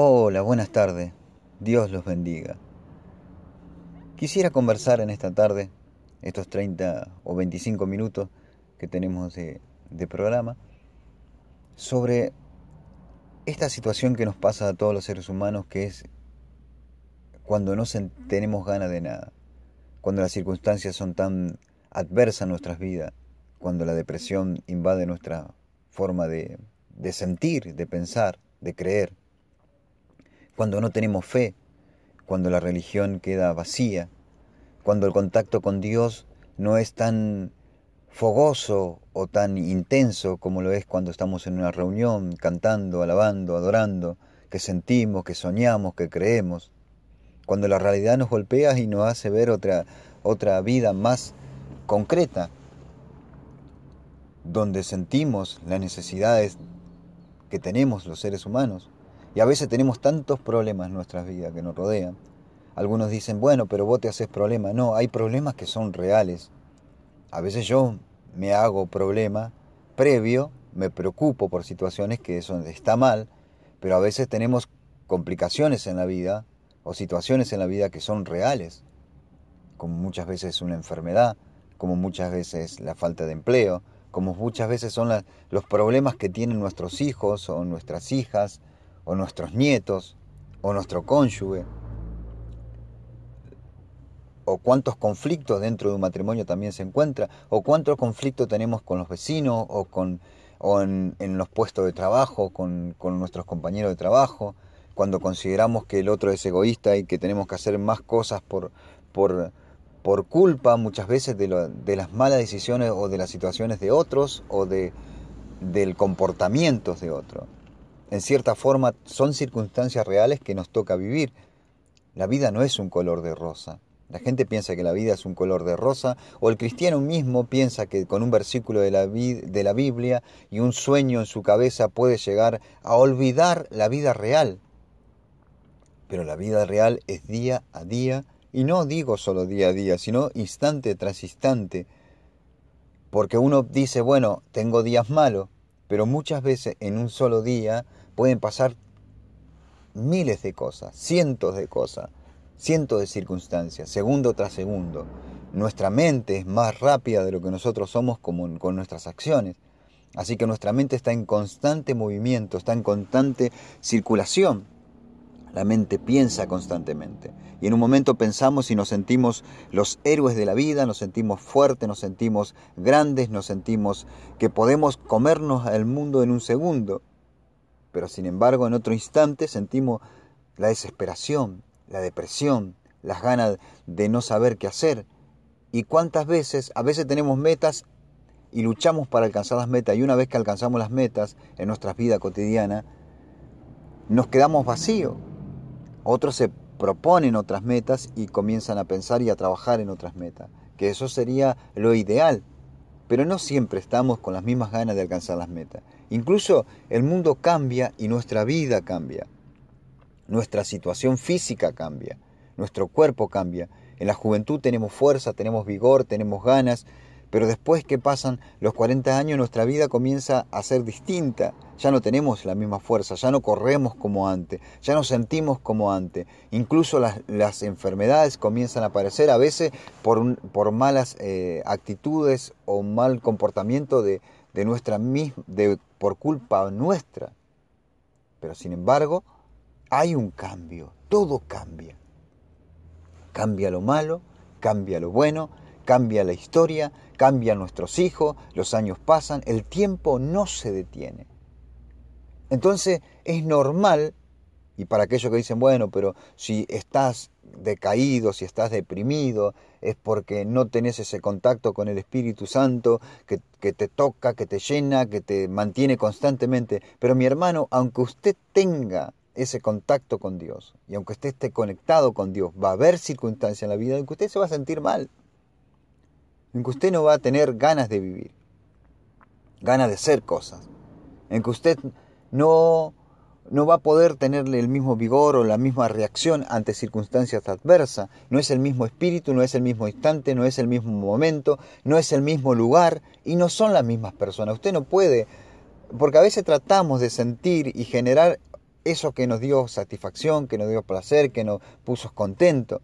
Hola, buenas tardes. Dios los bendiga. Quisiera conversar en esta tarde, estos 30 o 25 minutos que tenemos de, programa, sobre esta situación que nos pasa a todos los seres humanos, que es cuando no tenemos ganas de nada, cuando las circunstancias son tan adversas en nuestras vidas, cuando la depresión invade nuestra forma de sentir, de pensar, de creer cuando no tenemos fe, cuando la religión queda vacía, cuando el contacto con Dios no es tan fogoso o tan intenso como lo es cuando estamos en una reunión cantando, alabando, adorando, que sentimos, que soñamos, que creemos, cuando la realidad nos golpea y nos hace ver otra, otra vida más concreta, donde sentimos las necesidades que tenemos los seres humanos, y a veces tenemos tantos problemas en nuestras vidas que nos rodean. Algunos dicen, bueno, pero vos te haces problemas. No, hay problemas que son reales. A veces yo me hago problema previo, me preocupo por situaciones que eso está mal, pero a veces tenemos complicaciones en la vida o situaciones en la vida que son reales, como muchas veces una enfermedad, como muchas veces la falta de empleo, como muchas veces son los problemas que tienen nuestros hijos o nuestras hijas, o nuestros nietos, o nuestro cónyuge, o cuántos conflictos dentro de un matrimonio también se encuentra, o cuántos conflictos tenemos con los vecinos, o, con, o en, los puestos de trabajo, con, nuestros compañeros de trabajo, cuando consideramos que el otro es egoísta y que tenemos que hacer más cosas por, por, por culpa muchas veces de, de, las malas decisiones o de las situaciones de otros o de, del comportamiento de otros en cierta forma son circunstancias reales que nos toca vivir. La vida no es un color de rosa. La gente piensa que la vida es un color de rosa, o el cristiano mismo piensa que con un versículo de la, de la Biblia y un sueño en su cabeza puede llegar a olvidar la vida real. Pero la vida real es día a día, y no digo solo día a día, sino instante tras instante. Porque uno dice, bueno, tengo días malos, pero muchas veces en un solo día pueden pasar miles de cosas, cientos de cosas, cientos de circunstancias, segundo tras segundo. Nuestra mente es más rápida de lo que nosotros somos con, con nuestras acciones. Así que nuestra mente está en constante movimiento, está en constante circulación. La mente piensa constantemente. Y en un momento pensamos y nos sentimos los héroes de la vida, nos sentimos fuertes, nos sentimos grandes, nos sentimos que podemos comernos al mundo en un segundo. Pero sin embargo en otro instante sentimos la desesperación, la depresión, las ganas de no saber qué hacer. Y cuántas veces, a veces tenemos metas y luchamos para alcanzar las metas y una vez que alcanzamos las metas en nuestra vida cotidiana, nos quedamos vacíos otros se proponen otras metas y comienzan a pensar y a trabajar en otras metas, que eso sería lo ideal. Pero no siempre estamos con las mismas ganas de alcanzar las metas. Incluso el mundo cambia y nuestra vida cambia. Nuestra situación física cambia. Nuestro cuerpo cambia. En la juventud tenemos fuerza, tenemos vigor, tenemos ganas, pero después que pasan los 40 años nuestra vida comienza a ser distinta. Ya no tenemos la misma fuerza, ya no corremos como antes, ya no sentimos como antes. Incluso las, enfermedades comienzan a aparecer a veces por, malas eh, actitudes o mal comportamiento de, de nuestra de, por culpa nuestra. Pero sin embargo, hay un cambio, todo cambia. Cambia lo malo, cambia lo bueno, Cambia la historia, cambian nuestros hijos, los años pasan, el tiempo no se detiene. Entonces es normal, y para aquellos que dicen, bueno, pero si estás decaído, si estás deprimido, es porque no tenés ese contacto con el Espíritu Santo que, que, te toca, que te llena, que te mantiene constantemente. Pero mi hermano, aunque usted tenga ese contacto con Dios y aunque usted esté conectado con Dios, va a haber circunstancias en la vida en que usted se va a sentir mal en que usted no va a tener ganas de vivir, ganas de hacer cosas, en que usted no, no va a poder tenerle el mismo vigor o la misma reacción ante circunstancias adversas, no es el mismo espíritu, no es el mismo instante, no es el mismo momento, no es el mismo lugar y no son las mismas personas. Usted no puede, porque a veces tratamos de sentir y generar eso que nos dio satisfacción, que nos dio placer, que nos puso contento.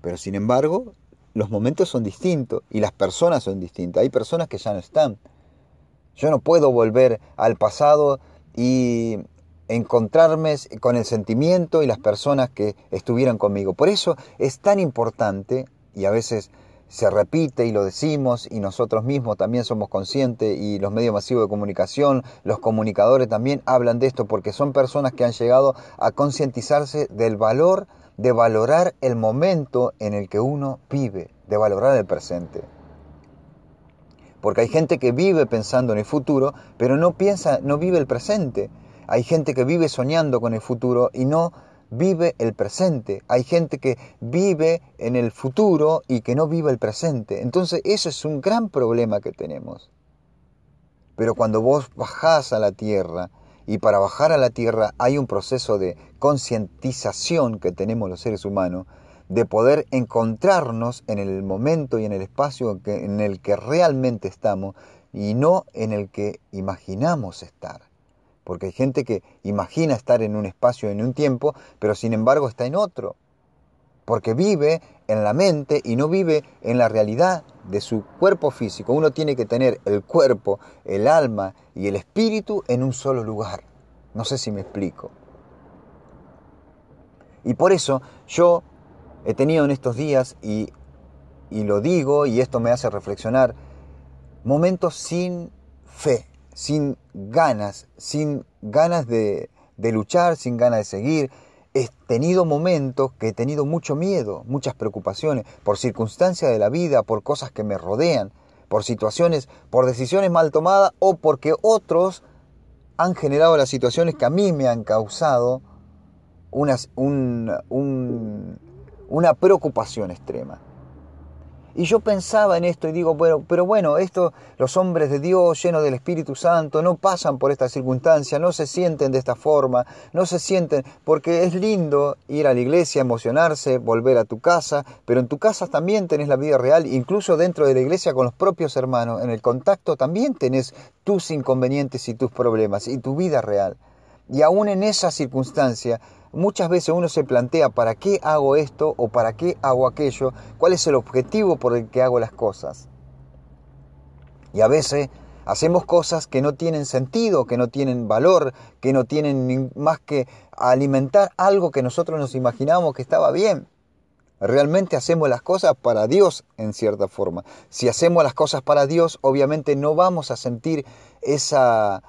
Pero sin embargo, los momentos son distintos y las personas son distintas. Hay personas que ya no están. Yo no puedo volver al pasado y encontrarme con el sentimiento y las personas que estuvieran conmigo. Por eso es tan importante, y a veces se repite y lo decimos, y nosotros mismos también somos conscientes, y los medios masivos de comunicación, los comunicadores también hablan de esto, porque son personas que han llegado a concientizarse del valor de valorar el momento en el que uno vive, de valorar el presente. Porque hay gente que vive pensando en el futuro, pero no piensa, no vive el presente. Hay gente que vive soñando con el futuro y no vive el presente. Hay gente que vive en el futuro y que no vive el presente. Entonces eso es un gran problema que tenemos. Pero cuando vos bajás a la tierra, y para bajar a la tierra hay un proceso de concientización que tenemos los seres humanos, de poder encontrarnos en el momento y en el espacio en el que realmente estamos y no en el que imaginamos estar porque hay gente que imagina estar en un espacio, en un tiempo, pero sin embargo está en otro, porque vive en la mente y no vive en la realidad de su cuerpo físico. Uno tiene que tener el cuerpo, el alma y el espíritu en un solo lugar. No sé si me explico. Y por eso yo he tenido en estos días, y, y lo digo, y esto me hace reflexionar, momentos sin fe, sin ganas, sin ganas de, luchar, sin ganas de seguir. He tenido momentos que he tenido mucho miedo, muchas preocupaciones, por circunstancias de la vida, por cosas que me rodean, por situaciones, por decisiones mal tomadas o porque otros han generado las situaciones que a mí me han causado una preocupación extrema. Y yo pensaba en esto y digo, bueno, pero bueno, esto, los hombres de Dios llenos del Espíritu Santo no pasan por esta circunstancia, no se sienten de esta forma, no se sienten, porque es lindo ir a la iglesia, emocionarse, volver a tu casa, pero en tu casa también tenés la vida real, incluso dentro de la iglesia con los propios hermanos, en el contacto también tenés tus inconvenientes y tus problemas y tu vida real. Y aún en esa circunstancia, muchas veces uno se plantea para qué hago esto o para qué hago aquello, cuál es el objetivo por el que hago las cosas. Y a veces hacemos cosas que no tienen sentido, que no tienen valor, que no tienen más que alimentar algo que nosotros nos imaginamos que estaba bien. Realmente hacemos las cosas para Dios en cierta forma. Si hacemos las cosas para Dios, obviamente no vamos a sentir esa,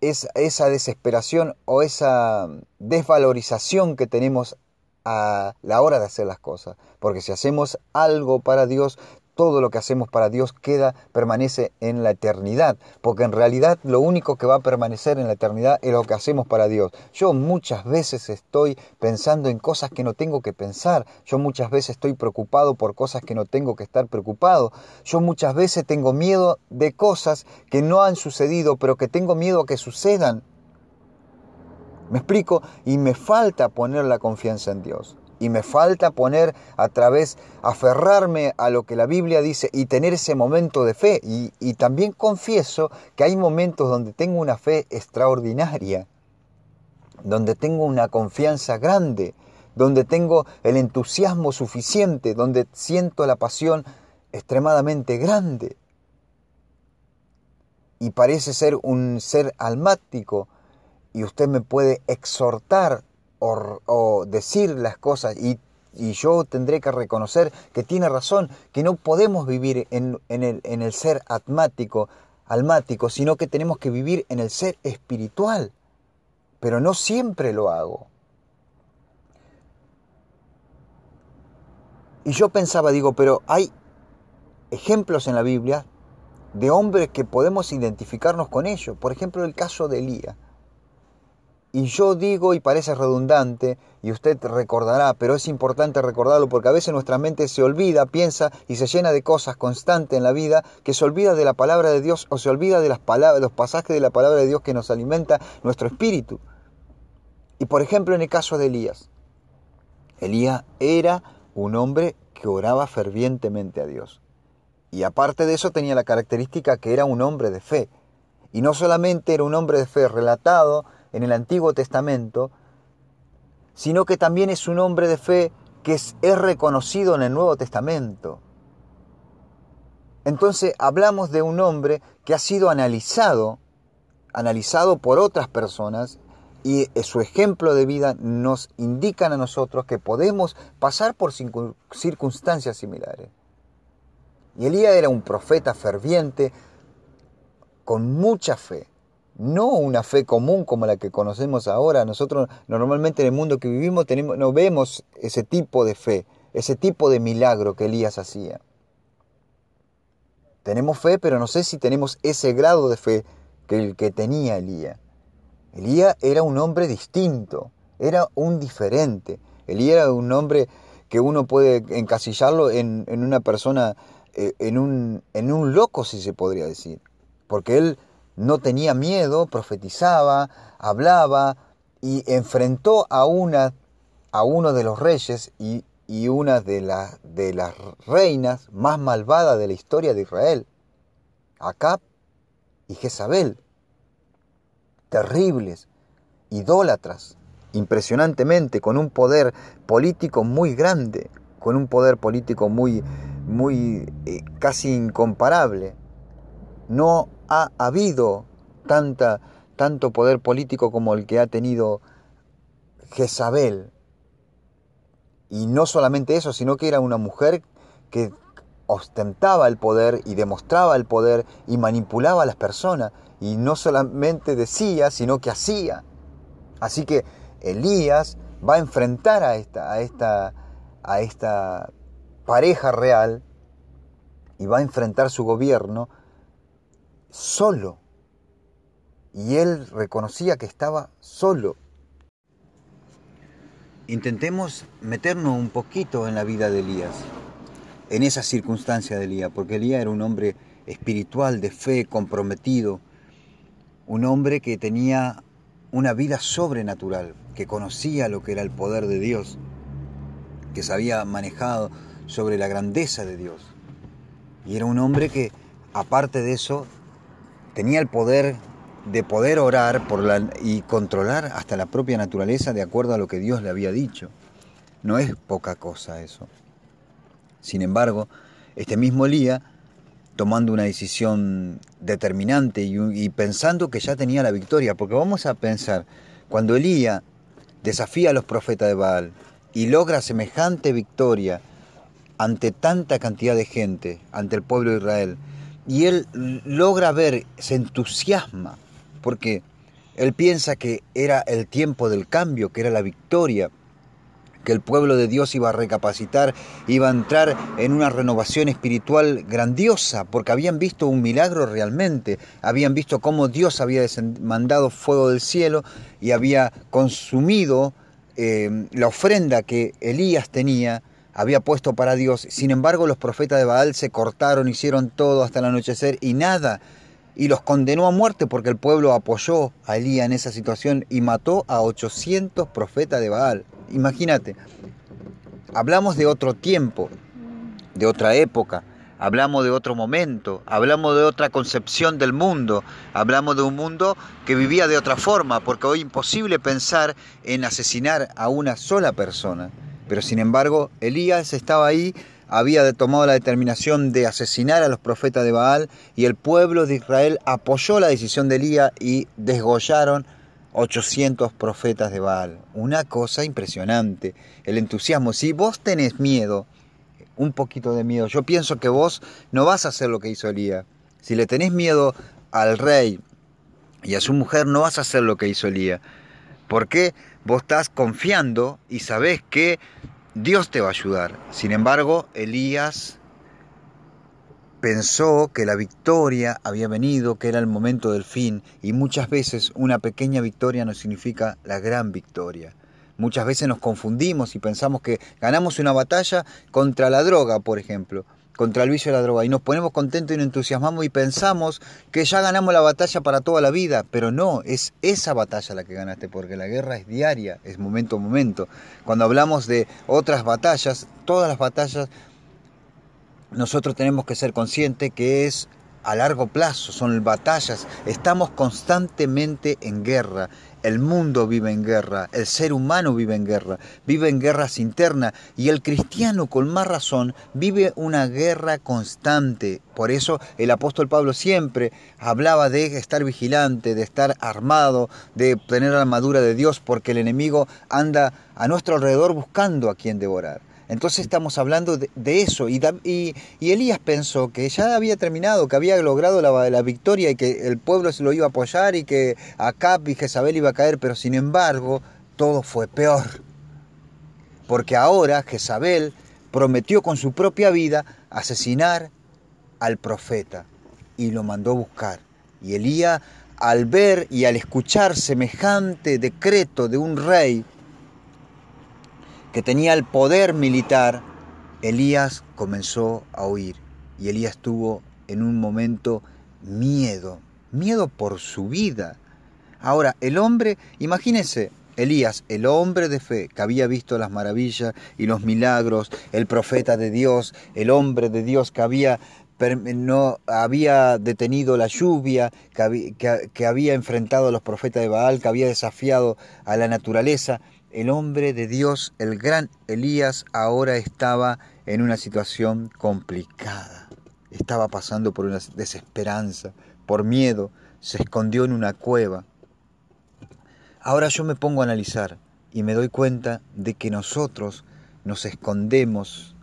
esa desesperación o esa desvalorización que tenemos a la hora de hacer las cosas. Porque si hacemos algo para Dios, todo lo que hacemos para Dios queda, permanece en la eternidad, porque en realidad lo único que va a permanecer en la eternidad es lo que hacemos para Dios. Yo muchas veces estoy pensando en cosas que no tengo que pensar, yo muchas veces estoy preocupado por cosas que no tengo que estar preocupado, yo muchas veces tengo miedo de cosas que no han sucedido, pero que tengo miedo a que sucedan. ¿Me explico? Y me falta poner la confianza en Dios y me falta poner a través, aferrarme a lo que la Biblia dice y tener ese momento de fe. Y, también confieso que hay momentos donde tengo una fe extraordinaria, donde tengo una confianza grande, donde tengo el entusiasmo suficiente, donde siento la pasión extremadamente grande. Y parece ser un ser almático y usted me puede exhortar o, decir las cosas y, yo tendré que reconocer que tiene razón, que no podemos vivir en, el, en el ser atmático, almático, sino que tenemos que vivir en el ser espiritual. Pero no siempre lo hago. Y yo pensaba, digo, pero hay ejemplos en la Biblia de hombres que podemos identificarnos con ellos. Por ejemplo, el caso de Elías. Y yo digo, y parece redundante, y usted recordará, pero es importante recordarlo porque a veces nuestra mente se olvida, piensa y se llena de cosas constantes en la vida, que se olvida de la palabra de Dios o se olvida de las palabras, los pasajes de la palabra de Dios que nos alimenta nuestro espíritu. Y por ejemplo, en el caso de Elías, Elías era un hombre que oraba fervientemente a Dios. Y aparte de eso tenía la característica que era un hombre de fe. Y no solamente era un hombre de fe relatado, en el Antiguo Testamento, sino que también es un hombre de fe que es, reconocido en el Nuevo Testamento. Entonces hablamos de un hombre que ha sido analizado, analizado por otras personas, y su ejemplo de vida nos indican a nosotros que podemos pasar por circunstancias similares. Y Elías era un profeta ferviente, con mucha fe, no una fe común como la que conocemos ahora. Nosotros normalmente en el mundo que vivimos tenemos, no vemos ese tipo de fe, ese tipo de milagro que Elías hacía. Tenemos fe, pero no sé si tenemos ese grado de fe que el que tenía Elías. Elías era un hombre distinto, era un diferente. Elías era un hombre que uno puede encasillarlo en, una persona, eh, en, un, en un loco, si se podría decir. Porque él no tenía miedo, profetizaba, hablaba y enfrentó a, una, a uno de los reyes y, una de, de las reinas más malvadas de la historia de Israel, Acab y Jezabel, terribles, idólatras, impresionantemente, con un poder político muy grande, con un poder político muy, muy eh, casi incomparable. No ha habido tanta, tanto poder político como el que ha tenido Jezabel. Y no solamente eso, sino que era una mujer que ostentaba el poder y demostraba el poder y manipulaba a las personas. Y no solamente decía, sino que hacía. Así que Elías va a enfrentar a esta, a esta, a esta pareja real y va a enfrentar su gobierno solo. Y él reconocía que estaba solo. Intentemos meternos un poquito en la vida de Elías, en esa circunstancia de Elías, porque Elías era un hombre espiritual, de fe, comprometido, un hombre que tenía una vida sobrenatural, que conocía lo que era el poder de Dios, que se había manejado sobre la grandeza de Dios. Y era un hombre que, aparte de eso, tenía el poder de poder orar por la, y controlar hasta la propia naturaleza de acuerdo a lo que Dios le había dicho. No es poca cosa eso. Sin embargo, este mismo Elías, tomando una decisión determinante y, y, pensando que ya tenía la victoria, porque vamos a pensar, cuando Elías desafía a los profetas de Baal y logra semejante victoria ante tanta cantidad de gente, ante el pueblo de Israel, y él logra ver, se entusiasma, porque él piensa que era el tiempo del cambio, que era la victoria, que el pueblo de Dios iba a recapacitar, iba a entrar en una renovación espiritual grandiosa, porque habían visto un milagro realmente, habían visto cómo Dios había mandado fuego del cielo y había consumido eh, la ofrenda que Elías tenía había puesto para Dios. Sin embargo, los profetas de Baal se cortaron, hicieron todo hasta el anochecer y nada. Y los condenó a muerte porque el pueblo apoyó a Elías en esa situación y mató a 800 profetas de Baal. Imagínate, hablamos de otro tiempo, de otra época, hablamos de otro momento, hablamos de otra concepción del mundo, hablamos de un mundo que vivía de otra forma, porque hoy es imposible pensar en asesinar a una sola persona. Pero sin embargo, Elías estaba ahí, había tomado la determinación de asesinar a los profetas de Baal y el pueblo de Israel apoyó la decisión de Elías y desgollaron 800 profetas de Baal. Una cosa impresionante, el entusiasmo. Si vos tenés miedo, un poquito de miedo, yo pienso que vos no vas a hacer lo que hizo Elías. Si le tenés miedo al rey y a su mujer, no vas a hacer lo que hizo Elías. ¿Por qué? Vos estás confiando y sabés que Dios te va a ayudar. Sin embargo, Elías pensó que la victoria había venido, que era el momento del fin, y muchas veces una pequeña victoria no significa la gran victoria. Muchas veces nos confundimos y pensamos que ganamos una batalla contra la droga, por ejemplo, contra el vicio de la droga. Y nos ponemos contentos y nos entusiasmamos y pensamos que ya ganamos la batalla para toda la vida, pero no, es esa batalla la que ganaste, porque la guerra es diaria, es momento a momento. Cuando hablamos de otras batallas, todas las batallas, nosotros tenemos que ser conscientes que es a largo plazo, son batallas, estamos constantemente en guerra, el mundo vive en guerra, el ser humano vive en guerra, vive en guerras internas y el cristiano con más razón vive una guerra constante. Por eso el apóstol Pablo siempre hablaba de estar vigilante, de estar armado, de tener la armadura de Dios, porque el enemigo anda a nuestro alrededor buscando a quien devorar. Entonces estamos hablando de, eso. Y, y, Elías pensó que ya había terminado, que había logrado la, victoria y que el pueblo se lo iba a apoyar y que Acab y Jezabel iba a caer, pero sin embargo todo fue peor. Porque ahora Jezabel prometió con su propia vida asesinar al profeta y lo mandó a buscar. Y Elías, al ver y al escuchar semejante decreto de un rey, que tenía el poder militar, Elías comenzó a huir y Elías tuvo en un momento miedo, miedo por su vida. Ahora, el hombre, imagínense, Elías, el hombre de fe que había visto las maravillas y los milagros, el profeta de Dios, el hombre de Dios que había, no, había detenido la lluvia, que había enfrentado a los profetas de Baal, que había desafiado a la naturaleza, el hombre de Dios, el gran Elías, ahora estaba en una situación complicada. Estaba pasando por una desesperanza, por miedo, se escondió en una cueva. Ahora yo me pongo a analizar y me doy cuenta de que nosotros nos escondemos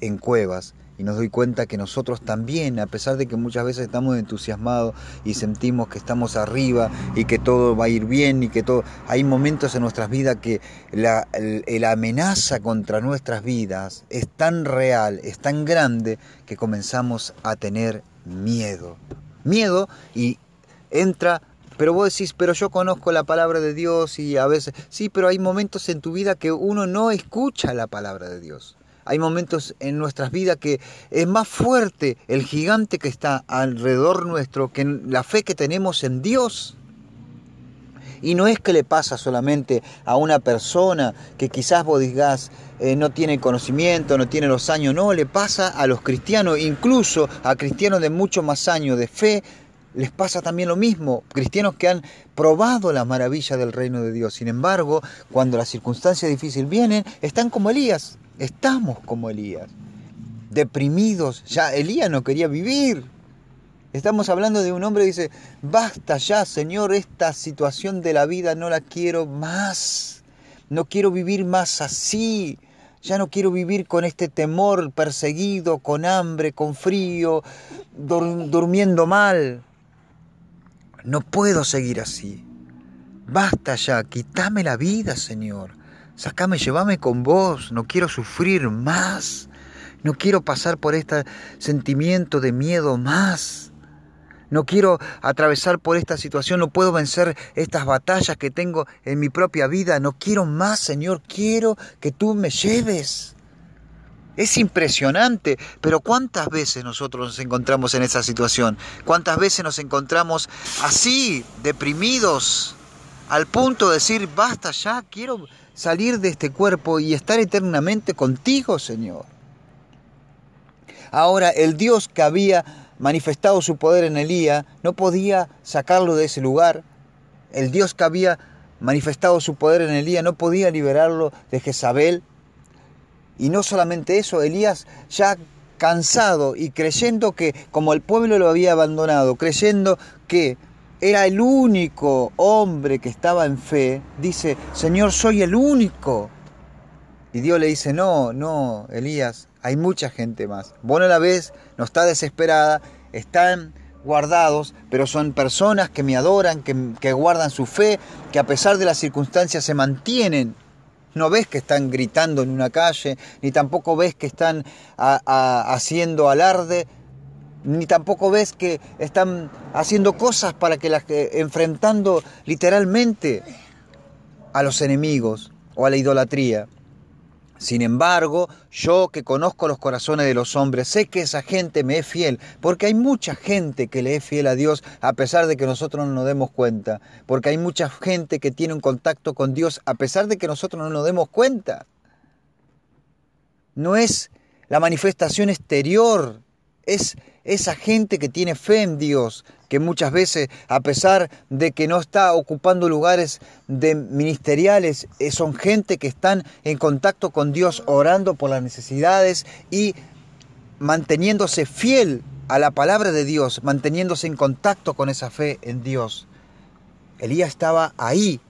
en cuevas y nos doy cuenta que nosotros también, a pesar de que muchas veces estamos entusiasmados y sentimos que estamos arriba y que todo va a ir bien y que todo, hay momentos en nuestras vidas que la, la amenaza contra nuestras vidas es tan real, es tan grande que comenzamos a tener miedo. Miedo y entra pero vos decís, pero yo conozco la palabra de Dios y a veces, sí, pero hay momentos en tu vida que uno no escucha la palabra de Dios. Hay momentos en nuestras vidas que es más fuerte el gigante que está alrededor nuestro que la fe que tenemos en Dios. Y no es que le pasa solamente a una persona que quizás vos digas eh, no tiene conocimiento, no tiene los años, no, le pasa a los cristianos, incluso a cristianos de mucho más años de fe, les pasa también lo mismo. Cristianos que han probado la maravilla del reino de Dios. Sin embargo, cuando las circunstancias difíciles vienen, están como Elías. Estamos como Elías, deprimidos. Ya Elías no quería vivir. Estamos hablando de un hombre que dice, basta ya, Señor, esta situación de la vida no la quiero más. No quiero vivir más así. Ya no quiero vivir con este temor perseguido, con hambre, con frío, durmiendo mal. No puedo seguir así. Basta ya, quítame la vida, Señor. Sácame, llévame con vos, no quiero sufrir más, no quiero pasar por este sentimiento de miedo más. No quiero atravesar por esta situación, no puedo vencer estas batallas que tengo en mi propia vida, no quiero más, Señor, quiero que tú me lleves. Es impresionante, pero ¿cuántas veces nosotros nos encontramos en esa situación? ¿Cuántas veces nos encontramos así, deprimidos, al punto de decir, basta ya, quiero salir de este cuerpo y estar eternamente contigo, Señor. Ahora, el Dios que había manifestado su poder en Elías no podía sacarlo de ese lugar. El Dios que había manifestado su poder en Elías no podía liberarlo de Jezabel. Y no solamente eso, Elías ya cansado y creyendo que como el pueblo lo había abandonado, creyendo que era el único hombre que estaba en fe, dice, Señor, soy el único. Y Dios le dice, no, no, Elías, hay mucha gente más. Vos no la ves, no está desesperada, están guardados, pero son personas que me adoran, que, guardan su fe, que a pesar de las circunstancias se mantienen. No ves que están gritando en una calle, ni tampoco ves que están haciendo alarde, ni tampoco ves que están haciendo cosas para que las enfrentando literalmente a los enemigos o a la idolatría. Sin embargo, yo que conozco los corazones de los hombres, sé que esa gente me es fiel, porque hay mucha gente que le es fiel a Dios a pesar de que nosotros no nos demos cuenta, porque hay mucha gente que tiene un contacto con Dios a pesar de que nosotros no nos demos cuenta. No es la manifestación exterior, es esa gente que tiene fe en Dios, que muchas veces, a pesar de que no está ocupando lugares de ministeriales, eh, son gente que están en contacto con Dios, orando por las necesidades y manteniéndose fiel a la palabra de Dios, manteniéndose en contacto con esa fe en Dios. Elías estaba ahí,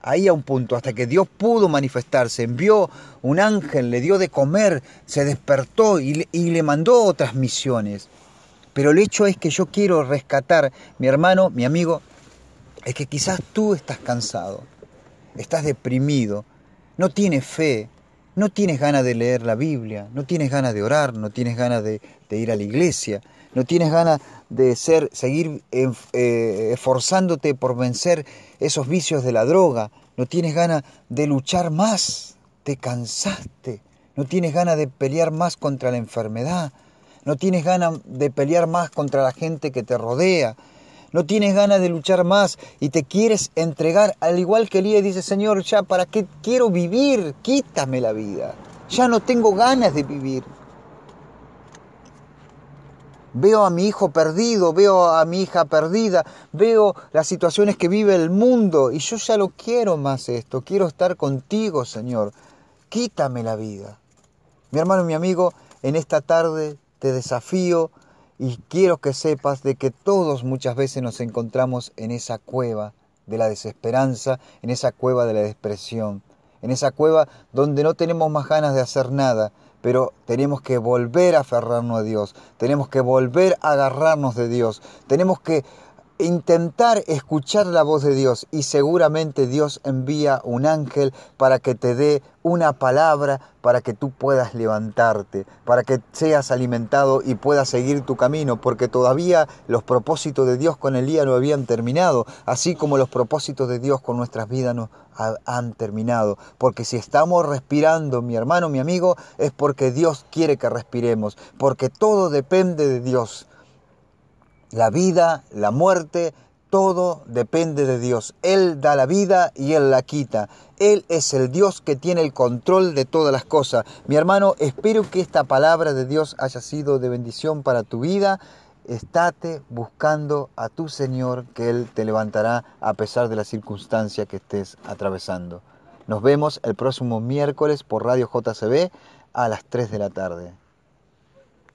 ahí a un punto, hasta que Dios pudo manifestarse, envió un ángel, le dio de comer, se despertó y y le mandó otras misiones. Pero el hecho es que yo quiero rescatar, mi hermano, mi amigo, es que quizás tú estás cansado, estás deprimido, no tienes fe, no tienes ganas de leer la Biblia, no tienes ganas de orar, no tienes ganas de, ir a la iglesia, no tienes ganas de ser, seguir eh, esforzándote por vencer esos vicios de la droga, no tienes ganas de luchar más, te cansaste, no tienes ganas de pelear más contra la enfermedad, no tienes ganas de pelear más contra la gente que te rodea, no tienes ganas de luchar más y te quieres entregar, al igual que Elías dice, Señor, ya para qué quiero vivir, quítame la vida, ya no tengo ganas de vivir. Veo a mi hijo perdido, veo a mi hija perdida, veo las situaciones que vive el mundo y yo ya lo quiero más esto, quiero estar contigo, Señor. Quítame la vida. Mi hermano, mi amigo, en esta tarde te desafío y quiero que sepas de que todos muchas veces nos encontramos en esa cueva de la desesperanza, en esa cueva de la depresión, en esa cueva donde no tenemos más ganas de hacer nada, pero tenemos que volver a aferrarnos a Dios, tenemos que volver a agarrarnos de Dios, tenemos que intentar escuchar la voz de Dios y seguramente Dios envía un ángel para que te dé una palabra para que tú puedas levantarte, para que seas alimentado y puedas seguir tu camino, porque todavía los propósitos de Dios con Elías no habían terminado, así como los propósitos de Dios con nuestras vidas no han terminado, porque si estamos respirando, mi hermano, mi amigo, es porque Dios quiere que respiremos, porque todo depende de Dios. La vida, la muerte, todo depende de Dios. Él da la vida y Él la quita. Él es el Dios que tiene el control de todas las cosas. Mi hermano, espero que esta palabra de Dios haya sido de bendición para tu vida. Estate buscando a tu Señor, que Él te levantará a pesar de la circunstancia que estés atravesando. Nos vemos el próximo miércoles por Radio JCB a las 3 de la tarde.